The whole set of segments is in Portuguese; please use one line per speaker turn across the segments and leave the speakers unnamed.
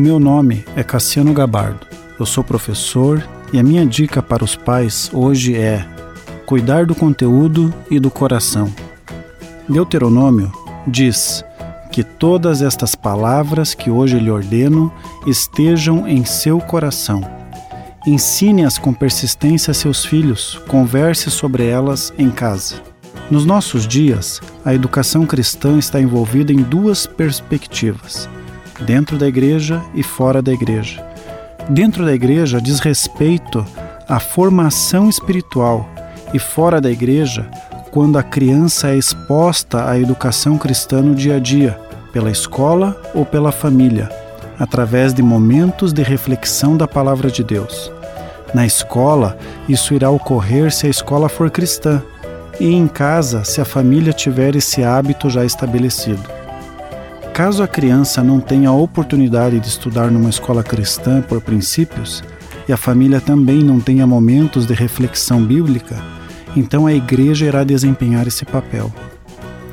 O meu nome é Cassiano Gabardo. Eu sou professor e a minha dica para os pais hoje é cuidar do conteúdo e do coração. Deuteronômio diz que todas estas palavras que hoje lhe ordeno estejam em seu coração. Ensine-as com persistência a seus filhos, converse sobre elas em casa. Nos nossos dias, a educação cristã está envolvida em duas perspectivas: dentro da igreja e fora da igreja. Dentro da igreja diz respeito à formação espiritual e fora da igreja, quando a criança é exposta à educação cristã no dia a dia, pela escola ou pela família, através de momentos de reflexão da palavra de Deus. Na escola, isso irá ocorrer se a escola for cristã, e em casa, se a família tiver esse hábito já estabelecido. Caso a criança não tenha a oportunidade de estudar numa escola cristã por princípios, e a família também não tenha momentos de reflexão bíblica, então a igreja irá desempenhar esse papel.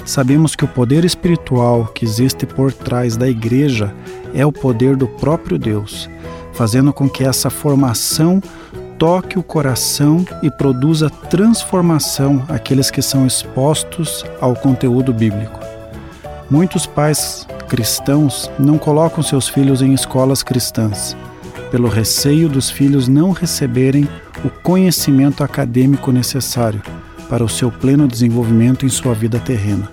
Sabemos que o poder espiritual que existe por trás da igreja é o poder do próprio Deus, fazendo com que essa formação toque o coração e produza transformação àqueles que são expostos ao conteúdo bíblico. Muitos pais cristãos não colocam seus filhos em escolas cristãs, pelo receio dos filhos não receberem o conhecimento acadêmico necessário para o seu pleno desenvolvimento em sua vida terrena.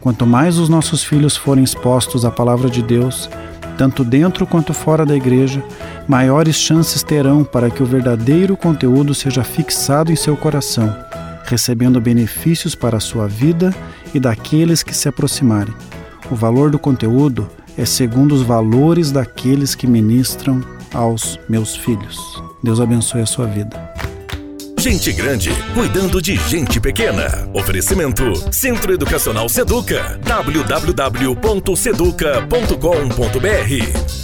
Quanto mais os nossos filhos forem expostos à palavra de Deus, tanto dentro quanto fora da igreja, maiores chances terão para que o verdadeiro conteúdo seja fixado em seu coração, recebendo benefícios para a sua vida e daqueles que se aproximarem. O valor do conteúdo é segundo os valores daqueles que ministram aos meus filhos. Deus abençoe a sua vida.
Gente grande cuidando de gente pequena. Oferecimento Centro Educacional Seduca. www.seduca.com.br